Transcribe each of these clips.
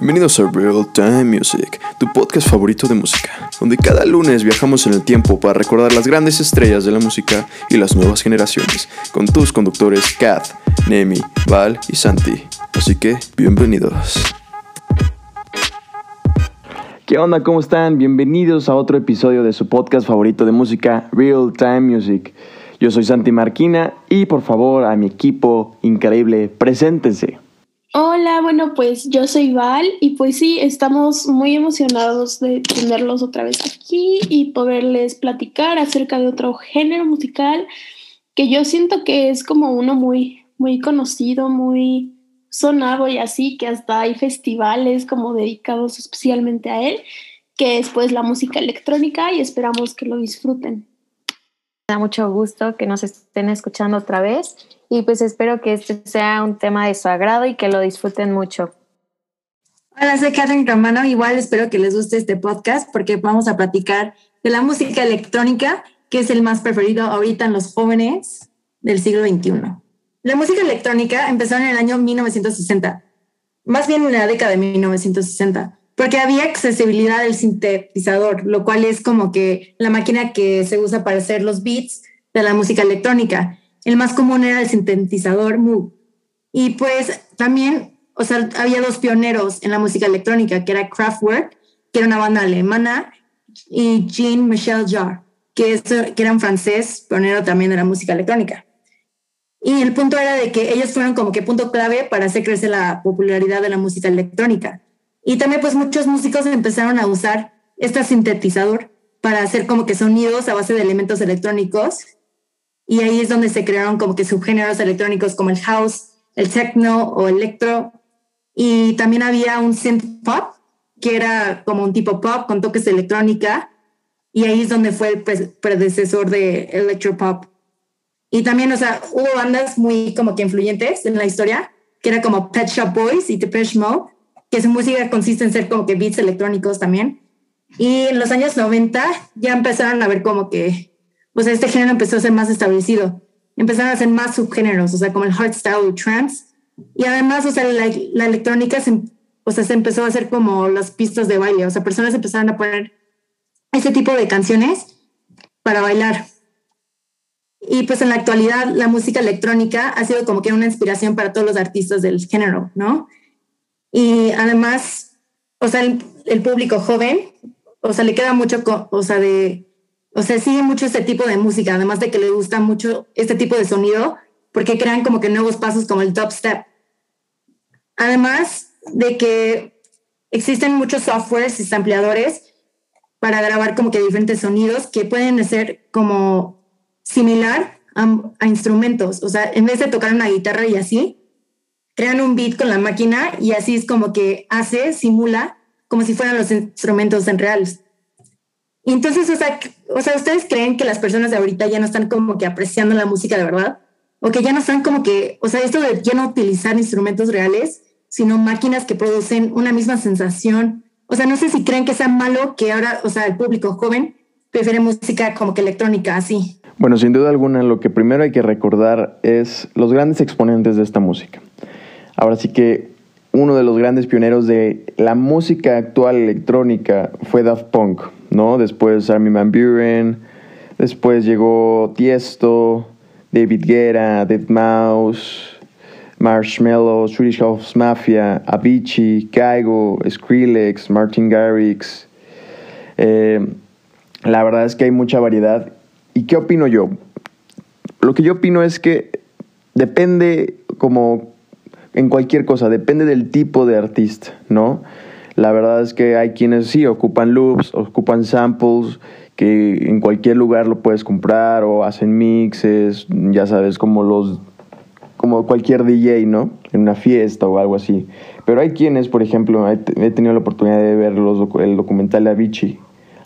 Bienvenidos a Real Time Music, tu podcast favorito de música, donde cada lunes viajamos en el tiempo para recordar las grandes estrellas de la música y las nuevas generaciones, con tus conductores Kath, Nemi, Val y Santi. Así que, bienvenidos. ¿Qué onda? ¿Cómo están? Bienvenidos a otro episodio de su podcast favorito de música, Real Time Music. Yo soy Santi Marquina y por favor a mi equipo increíble, preséntense. Hola, bueno, pues yo soy Val y pues sí, estamos muy emocionados de tenerlos otra vez aquí y poderles platicar acerca de otro género musical que yo siento que es como uno muy, muy conocido, muy sonado y así, que hasta hay festivales como dedicados especialmente a él, que es pues la música electrónica y esperamos que lo disfruten. Da mucho gusto que nos estén escuchando otra vez y pues espero que este sea un tema de su agrado y que lo disfruten mucho. Hola, soy Catherine Romano. Igual espero que les guste este podcast porque vamos a platicar de la música electrónica, que es el más preferido ahorita en los jóvenes del siglo XXI. La música electrónica empezó en el año 1960, más bien en la década de 1960, porque había accesibilidad del sintetizador, lo cual es como que la máquina que se usa para hacer los beats de la música electrónica. El más común era el sintetizador Moog. Y pues también, o sea, había dos pioneros en la música electrónica, que era Kraftwerk, que era una banda alemana, y Jean-Michel Jarre, que, que era un francés pionero también de la música electrónica. Y el punto era de que ellos fueron como que punto clave para hacer crecer la popularidad de la música electrónica. Y también pues muchos músicos empezaron a usar este sintetizador para hacer como que sonidos a base de elementos electrónicos y ahí es donde se crearon como que subgéneros electrónicos como el house, el techno o electro. Y también había un synth pop, que era como un tipo pop con toques de electrónica. Y ahí es donde fue el predecesor de electropop. Y también, o sea, hubo bandas muy como que influyentes en la historia, que era como Pet Shop Boys y Depeche Mode, que su música consiste en ser como que beats electrónicos también. Y en los años 90 ya empezaron a ver como que pues este género empezó a ser más establecido. Empezaron a hacer más subgéneros, o sea, como el hardstyle trance. Y además, o sea, la, electrónica se, o sea, se empezó a hacer como las pistas de baile, o sea, personas empezaron a poner ese tipo de canciones para bailar. Y pues en la actualidad la música electrónica ha sido como que una inspiración para todos los artistas del género, ¿no? Y además, o sea, el, el público joven, o sea, le queda mucho, o sea, de o sea, sigue mucho este tipo de música, además de que le gusta mucho este tipo de sonido, porque crean como que nuevos pasos como el top step. Además de que existen muchos softwares y sampleadores para grabar como que diferentes sonidos que pueden ser como similar a, a, instrumentos. O sea, en vez de tocar una guitarra y así, crean un beat con la máquina y así es como que hace, simula, como si fueran los instrumentos en reales. Entonces, o sea, o sea, ¿ustedes creen que las personas de ahorita ya no están como que apreciando la música de verdad? O que ya no están como que, o sea, esto de ya no utilizar instrumentos reales, sino máquinas que producen una misma sensación. O sea, no sé si creen que sea malo que ahora, o sea, el público joven prefiere música como que electrónica, así. Bueno, sin duda alguna, lo que primero hay que recordar es los grandes exponentes de esta música. Ahora sí que uno de los grandes pioneros de la música actual electrónica fue Daft Punk, ¿no? Después Armin Van Buren, después llegó Tiesto, David Guerra, Dead Mouse, Marshmello, Swedish House Mafia, Avicii, Kaigo, Skrillex, Martin Garrix. Eh, la verdad es que hay mucha variedad. ¿Y qué opino yo? Lo que yo opino es que depende como en cualquier cosa, depende del tipo de artista, ¿no? La verdad es que hay quienes sí ocupan loops, ocupan samples, que en cualquier lugar lo puedes comprar o hacen mixes, ya sabes, como los como cualquier DJ, ¿no? En una fiesta o algo así. Pero hay quienes, por ejemplo, he, tenido la oportunidad de ver los, el documental de Avicii.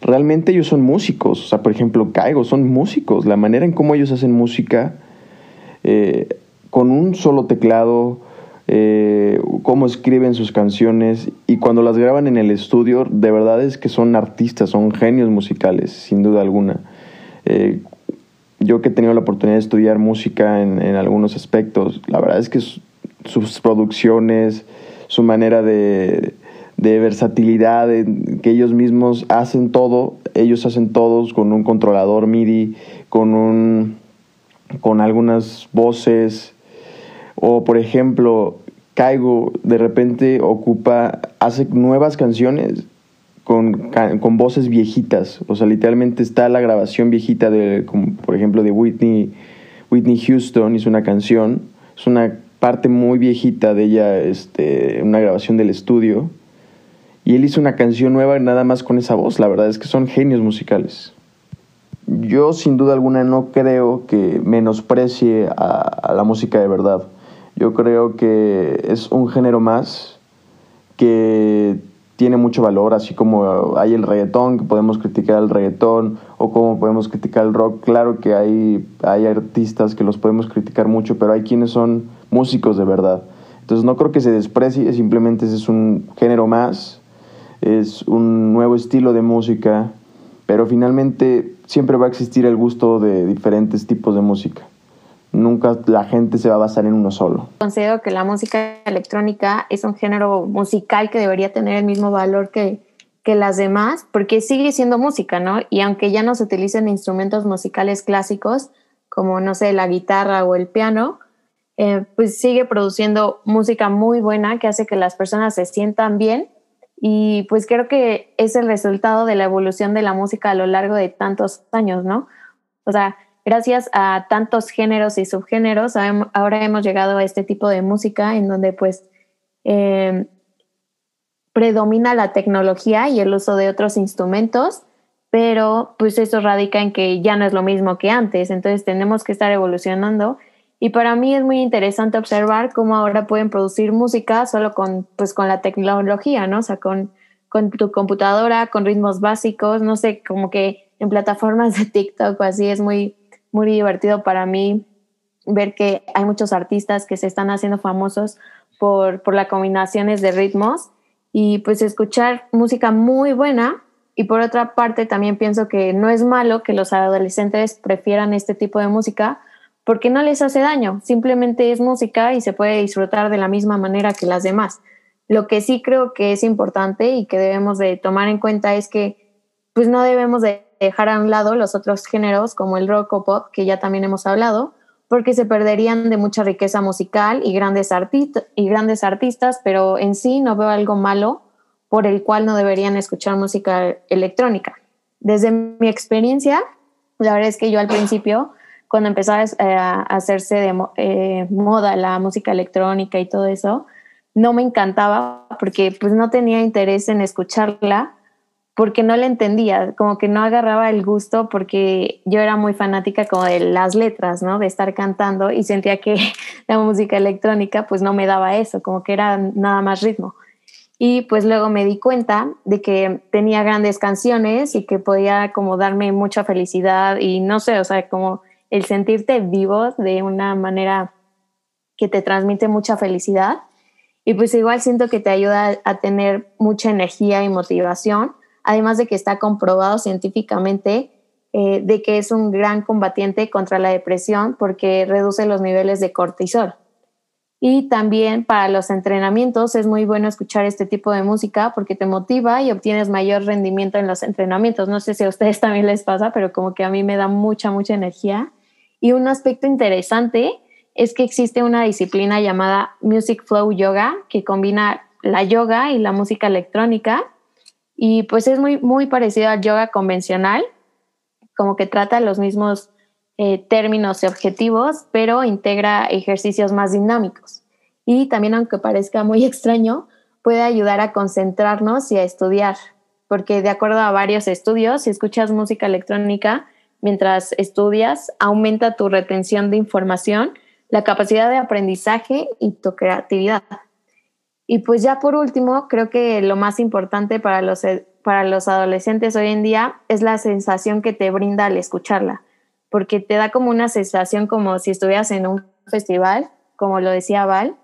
Realmente ellos son músicos. O sea, por ejemplo, Caigo, son músicos. La manera en cómo ellos hacen música eh, con un solo teclado, eh, cómo escriben sus canciones y cuando las graban en el estudio, de verdad es que son artistas, son genios musicales, sin duda alguna. Eh, yo que he tenido la oportunidad de estudiar música en, algunos aspectos, la verdad es que sus producciones, su manera de, de versatilidad, que ellos mismos hacen todo, ellos hacen todos con un controlador MIDI, con un con algunas voces o por ejemplo Caigo de repente ocupa hace nuevas canciones con, con, voces viejitas, o sea, literalmente está la grabación viejita de por ejemplo de Whitney Whitney Houston hizo una canción, es una parte muy viejita de ella, este, una grabación del estudio y él hizo una canción nueva nada más con esa voz. La verdad es que son genios musicales. Yo sin duda alguna no creo que menosprecie a, la música de verdad. Yo creo que es un género más que tiene mucho valor, así como hay el reggaetón, que podemos criticar el reggaetón, o como podemos criticar el rock. Claro que hay, hay artistas que los podemos criticar mucho, pero hay quienes son músicos de verdad. Entonces no creo que se desprecie, simplemente es un género más es un nuevo estilo de música, pero finalmente siempre va a existir el gusto de diferentes tipos de música. Nunca la gente se va a basar en uno solo. Considero que la música electrónica es un género musical que debería tener el mismo valor que, que las demás, porque sigue siendo música, ¿no? Y aunque ya no se utilicen instrumentos musicales clásicos, como, no sé, la guitarra o el piano, eh, pues sigue produciendo música muy buena que hace que las personas se sientan bien y pues creo que es el resultado de la evolución de la música a lo largo de tantos años, ¿no? O sea, gracias a tantos géneros y subgéneros, ahora hemos llegado a este tipo de música en donde pues em, predomina la tecnología y el uso de otros instrumentos, pero pues eso radica en que ya no es lo mismo que antes, entonces tenemos que estar evolucionando y para mí es muy interesante observar cómo ahora pueden producir música solo con, pues, con la tecnología, ¿no? O sea, con, con tu computadora, con ritmos básicos, no sé, como que en plataformas de TikTok o así es muy, muy divertido para mí ver que hay muchos artistas que se están haciendo famosos por, por las combinaciones de ritmos y pues escuchar música muy buena. Y por otra parte, también pienso que no es malo que los adolescentes prefieran este tipo de música porque no les hace daño, simplemente es música y se puede disfrutar de la misma manera que las demás. Lo que sí creo que es importante y que debemos de tomar en cuenta es que pues no debemos de dejar a un lado los otros géneros como el rock o pop, que ya también hemos hablado, porque se perderían de mucha riqueza musical y grandes, y grandes artistas, pero en sí no veo algo malo por el cual no deberían escuchar música electrónica. Desde mi experiencia, la verdad es que yo al principio cuando empezaba eh, a hacerse de eh, moda la música electrónica y todo eso, no me encantaba porque pues no tenía interés en escucharla porque no la entendía, como que no agarraba el gusto porque yo era muy fanática como de las letras, ¿no? De estar cantando y sentía que la música electrónica pues no me daba eso, como que era nada más ritmo. Y pues luego me di cuenta de que tenía grandes canciones y que podía como darme mucha felicidad y no sé, o sea, como el sentirte vivo de una manera que te transmite mucha felicidad. Y pues igual siento que te ayuda a tener mucha energía y motivación, además de que está comprobado científicamente eh, de que es un gran combatiente contra la depresión porque reduce los niveles de cortisol. Y también para los entrenamientos es muy bueno escuchar este tipo de música porque te motiva y obtienes mayor rendimiento en los entrenamientos. No sé si a ustedes también les pasa, pero como que a mí me da mucha, mucha energía y un aspecto interesante es que existe una disciplina llamada Music Flow Yoga que combina la yoga y la música electrónica y pues es muy, muy parecido al yoga convencional, como que trata los mismos eh, términos y objetivos, pero integra ejercicios más dinámicos. Y también, aunque parezca muy extraño, puede ayudar a concentrarnos y a estudiar, porque de acuerdo a varios estudios, si escuchas música electrónica, mientras estudias, aumenta tu retención de información, la capacidad de aprendizaje y tu creatividad. Y pues ya por último, creo que lo más importante para los, para los adolescentes hoy en día es la sensación que te brinda al escucharla, porque te da como una sensación como si estuvieras en un festival, como lo decía Val,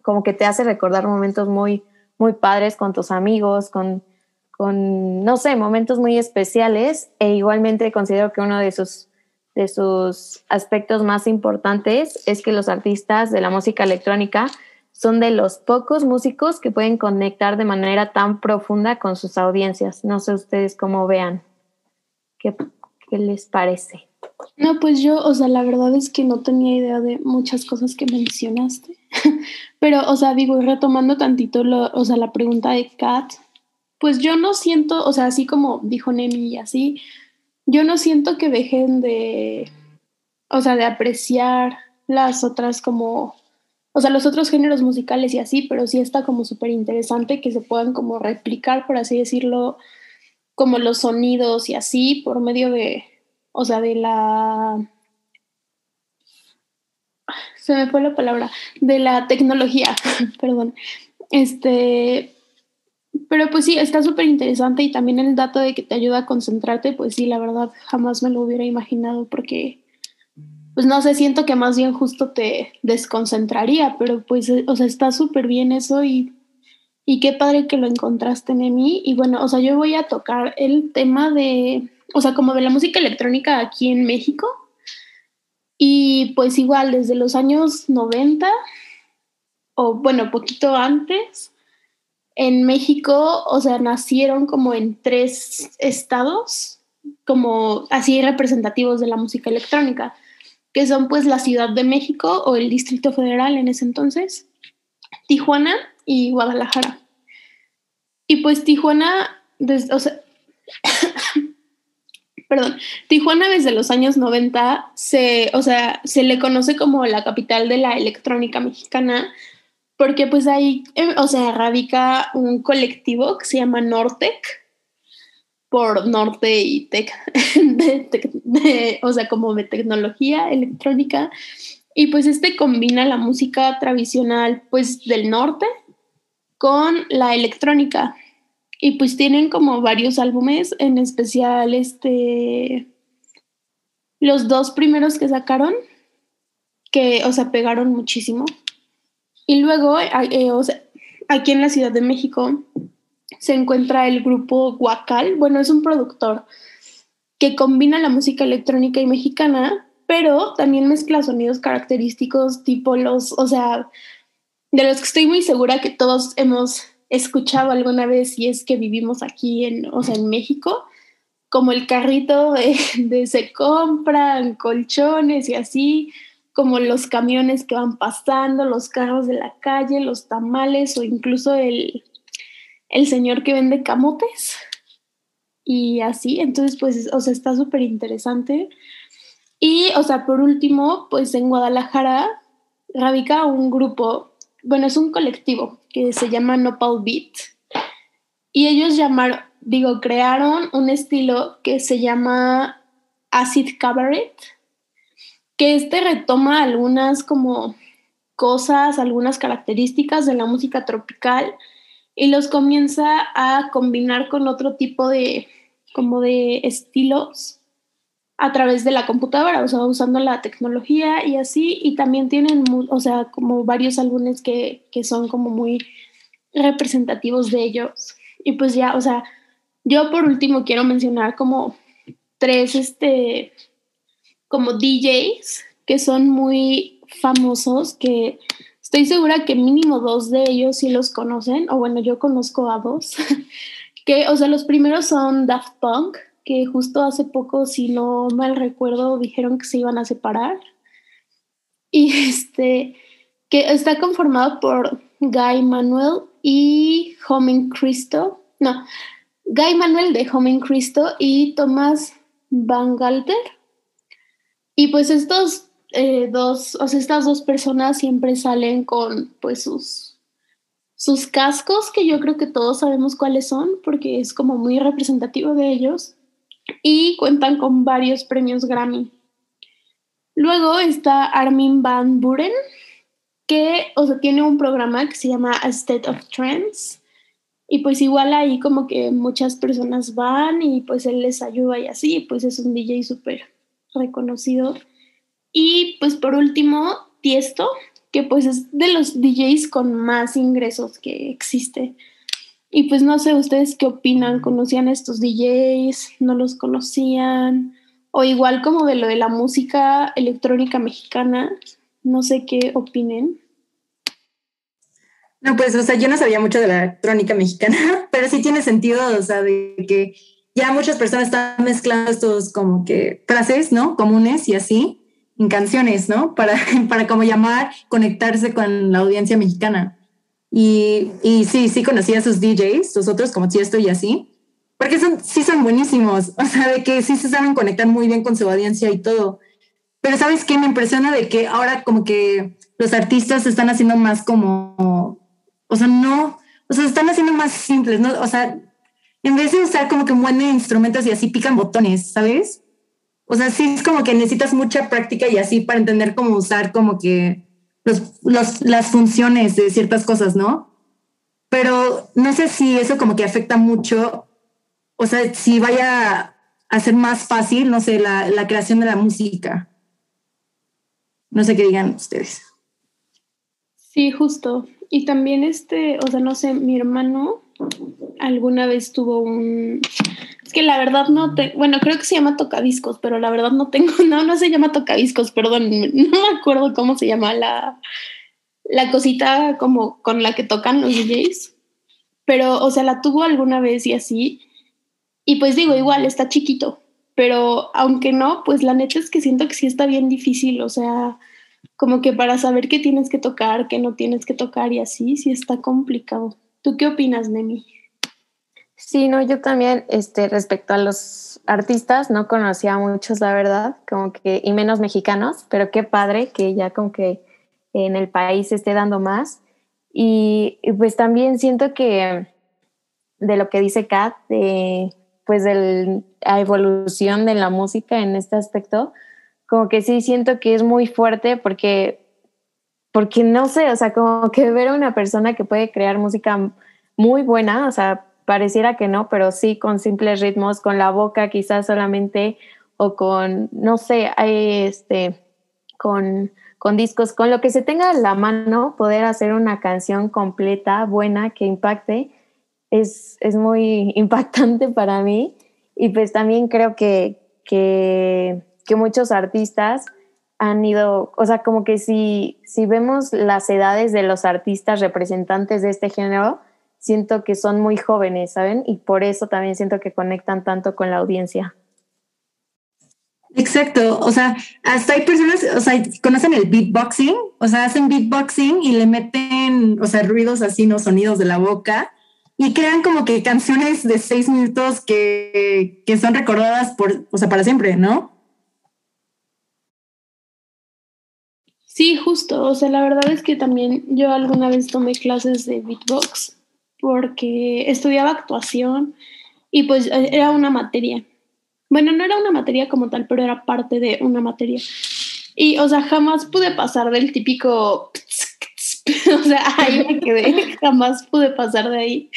como que te hace recordar momentos muy, muy padres con tus amigos, con, con, no sé, momentos muy especiales e igualmente considero que uno de sus, de sus aspectos más importantes es que los artistas de la música electrónica son de los pocos músicos que pueden conectar de manera tan profunda con sus audiencias. No sé ustedes cómo vean. ¿Qué, qué les parece? No, pues yo, o sea, la verdad es que no tenía idea de muchas cosas que mencionaste. Pero, o sea, digo, retomando tantito, o sea, la pregunta de Kat, pues yo no siento, o sea, así como dijo Nemi y así, yo no siento que dejen de, o sea, de apreciar las otras como, o sea, los otros géneros musicales y así, pero sí está como súper interesante que se puedan como replicar, por así decirlo, como los sonidos y así, por medio de, o sea, de la... Se me fue la palabra, de la tecnología, perdón. Este, pero pues sí, está súper interesante y también el dato de que te ayuda a concentrarte, pues sí, la verdad jamás me lo hubiera imaginado porque, pues no sé, siento que más bien justo te desconcentraría, pero pues, eh, o sea, está súper bien eso y, y qué padre que lo encontraste en mí. Y bueno, o sea, yo voy a tocar el tema de, o sea, como de la música electrónica aquí en México. Y pues igual, desde los años 90, o bueno, poquito antes, en México, o sea, nacieron como en tres estados, como así representativos de la música electrónica, que son pues la Ciudad de México o el Distrito Federal en ese entonces, Tijuana y Guadalajara. Y pues Tijuana, o sea, perdón, Tijuana desde los años 90 se, o sea, se le conoce como la capital de la electrónica mexicana, porque pues ahí, eh, o sea, radica un colectivo que se llama Nortec, por norte y tech, o sea, como de tecnología electrónica. Y pues este combina la música tradicional pues del norte con la electrónica. Y pues tienen como varios álbumes, en especial este, los dos primeros que sacaron, que, o sea, pegaron muchísimo. Y luego, eh, aquí en la Ciudad de México se encuentra el grupo Guacal, bueno, es un productor que combina la música electrónica y mexicana, pero también mezcla sonidos característicos tipo los, o sea, de los que estoy muy segura que todos hemos escuchado alguna vez y es que vivimos aquí en, o sea, en México, como el carrito de, se compran colchones y así, como los camiones que van pasando, los carros de la calle, los tamales o incluso el, el señor que vende camotes y así. Entonces, pues, o sea, está súper interesante. Y, o sea, por último, pues en Guadalajara radica un grupo, bueno, es un colectivo que se llama Nopal Beat. Y ellos llamaron, digo, crearon un estilo que se llama Acid Cabaret, que este retoma algunas como cosas, algunas características de la música tropical y los comienza a combinar con otro tipo de como de estilos a través de la computadora, o sea, usando la tecnología y así, y también tienen, o sea, como varios álbumes que, que son como muy representativos de ellos. Y pues ya, o sea, yo por último quiero mencionar como tres, este, como DJs que son muy famosos, que estoy segura que mínimo dos de ellos sí los conocen, o bueno, yo conozco a dos, que, o sea, los primeros son Daft Punk, que justo hace poco, si no mal recuerdo, dijeron que se iban a separar. Y este, que está conformado por Guy Manuel y Homing Cristo. No, Guy Manuel de Homing Cristo y Tomás Van Galter. Y pues estos eh, dos, o sea, estas dos personas siempre salen con pues sus, sus cascos, que yo creo que todos sabemos cuáles son, porque es como muy representativo de ellos y cuentan con varios premios Grammy. Luego está Armin Van Buren, que o sea, tiene un programa que se llama A State of Trends. Y pues igual ahí como que muchas personas van y pues él les ayuda y así, pues es un DJ súper reconocido. Y pues por último, Tiesto, que pues es de los DJs con más ingresos que existe. Y pues no sé ustedes qué opinan, ¿conocían estos DJs? ¿No los conocían? O igual como de lo de la música electrónica mexicana, no sé qué opinen. No, pues, o sea, yo no sabía mucho de la electrónica mexicana, pero sí tiene sentido, o sea, de que ya muchas personas están mezclando estos como que frases, ¿no? Comunes y así en canciones, ¿no? Para, para como llamar, conectarse con la audiencia mexicana. Y, y sí, sí conocía a sus DJs, los otros como Tiesto y así, porque son, sí son buenísimos, o sea, de que sí se saben conectar muy bien con su audiencia y todo. Pero ¿sabes qué? Me impresiona de que ahora como que los artistas están haciendo más como, o sea, no, o sea, se están haciendo más simples, ¿no? O sea, en vez de usar como que de instrumentos y así pican botones, ¿sabes? O sea, sí es como que necesitas mucha práctica y así para entender cómo usar como que los, las funciones de ciertas cosas, ¿no? Pero no sé si eso como que afecta mucho, o sea, si vaya a ser más fácil, no sé, la, la creación de la música. No sé qué digan ustedes. Sí, justo. Y también este, o sea, no sé, mi hermano alguna vez tuvo un... Es que la verdad no te... Bueno, creo que se llama tocadiscos, pero la verdad no tengo... No, no se llama tocadiscos, perdón. No me acuerdo cómo se llama la, la cosita como con la que tocan los DJs. Pero, o sea, la tuvo alguna vez y así. Y pues digo, igual, está chiquito. Pero aunque no, pues la neta es que siento que sí está bien difícil. O sea, como que para saber qué tienes que tocar, qué no tienes que tocar y así, sí está complicado. ¿Tú qué opinas, Nemi? Sí, no, yo también, este, respecto a los artistas, no conocía a muchos, la verdad, como que, y menos mexicanos, pero qué padre que ya como que en el país se esté dando más. Y, y, pues también siento que de lo que dice Kat, de, pues de la evolución de la música en este aspecto, como que sí siento que es muy fuerte porque, porque no sé, o sea, como que ver a una persona que puede crear música muy buena, o sea, pareciera que no, pero sí con simples ritmos, con la boca quizás solamente o con, no sé, este, con, con discos, con lo que se tenga a la mano, poder hacer una canción completa, buena, que impacte, es, es muy impactante para mí. Y pues también creo que, que, que muchos artistas han ido, o sea, como que si, si vemos las edades de los artistas representantes de este género, siento que son muy jóvenes, ¿saben? Y por eso también siento que conectan tanto con la audiencia. Exacto, o sea, hasta hay personas, o sea, conocen el beatboxing, o sea, hacen beatboxing y le meten, o sea, ruidos así, no sonidos de la boca y crean como que canciones de seis minutos que, que son recordadas por, o sea, para siempre, ¿no? Sí, justo, o sea, la verdad es que también yo alguna vez tomé clases de beatbox porque estudiaba actuación y pues e, era una materia. Bueno, no era una materia como tal, pero era parte de una materia. Y, o sea, jamás pude pasar del típico... o sea, ahí me quedé, jamás pude pasar de ahí.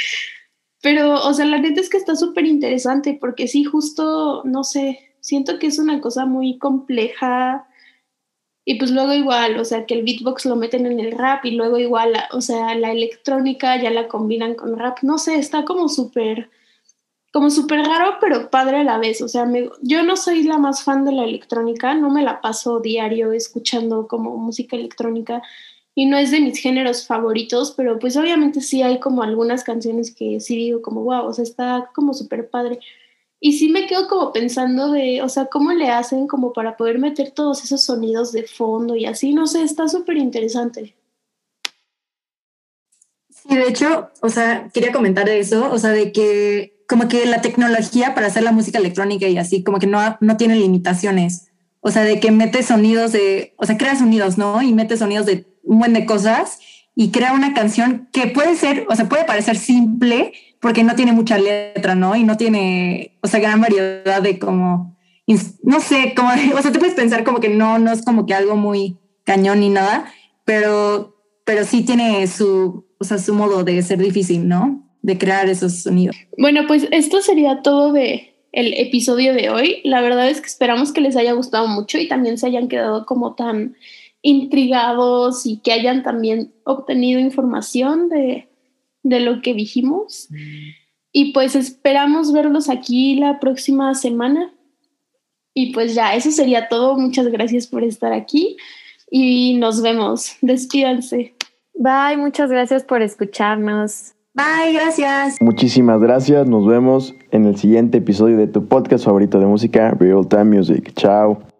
Pero, o sea, la neta es que está súper interesante porque sí, justo, no sé, siento que es una cosa muy compleja y pues luego igual, o sea, que el beatbox lo meten en el rap y luego igual, o sea, la electrónica ya la combinan con rap. No sé, está como súper, como súper raro, pero padre a la vez. O sea, me, yo no soy la más fan de la electrónica, no me la paso diario escuchando como música electrónica y no es de mis géneros favoritos, pero pues obviamente sí hay como algunas canciones que sí digo como, wow, o sea, está como súper padre. Y sí me quedo como pensando de, o sea, ¿cómo le hacen como para poder meter todos esos sonidos de fondo y así? No sé, está súper interesante. Sí, de hecho, o sea, quería comentar eso, o sea, de que como que la tecnología para hacer la música electrónica y así, como que no, no tiene limitaciones. O sea, de que mete sonidos de, o sea, crea sonidos, ¿no? Y mete sonidos de un buen de cosas y crea una canción que puede ser, o sea, puede parecer simple, porque no tiene mucha letra, ¿no? Y no tiene, o sea, gran variedad de como, no sé, como, o sea, te puedes pensar como que no, no es como que algo muy cañón ni nada, pero, pero sí tiene su, o sea, su modo de ser difícil, ¿no? De crear esos sonidos. Bueno, pues esto sería todo de el episodio de hoy. La verdad es que esperamos que les haya gustado mucho y también se hayan quedado como tan intrigados y que hayan también obtenido información de de lo que dijimos. Y pues esperamos verlos aquí la próxima semana. Y pues ya, eso sería todo. Muchas gracias por estar aquí y nos vemos. Despídanse. Bye, muchas gracias por escucharnos. Bye, gracias. Muchísimas gracias. Nos vemos en el siguiente episodio de tu podcast favorito de música, Real Time Music. Chao.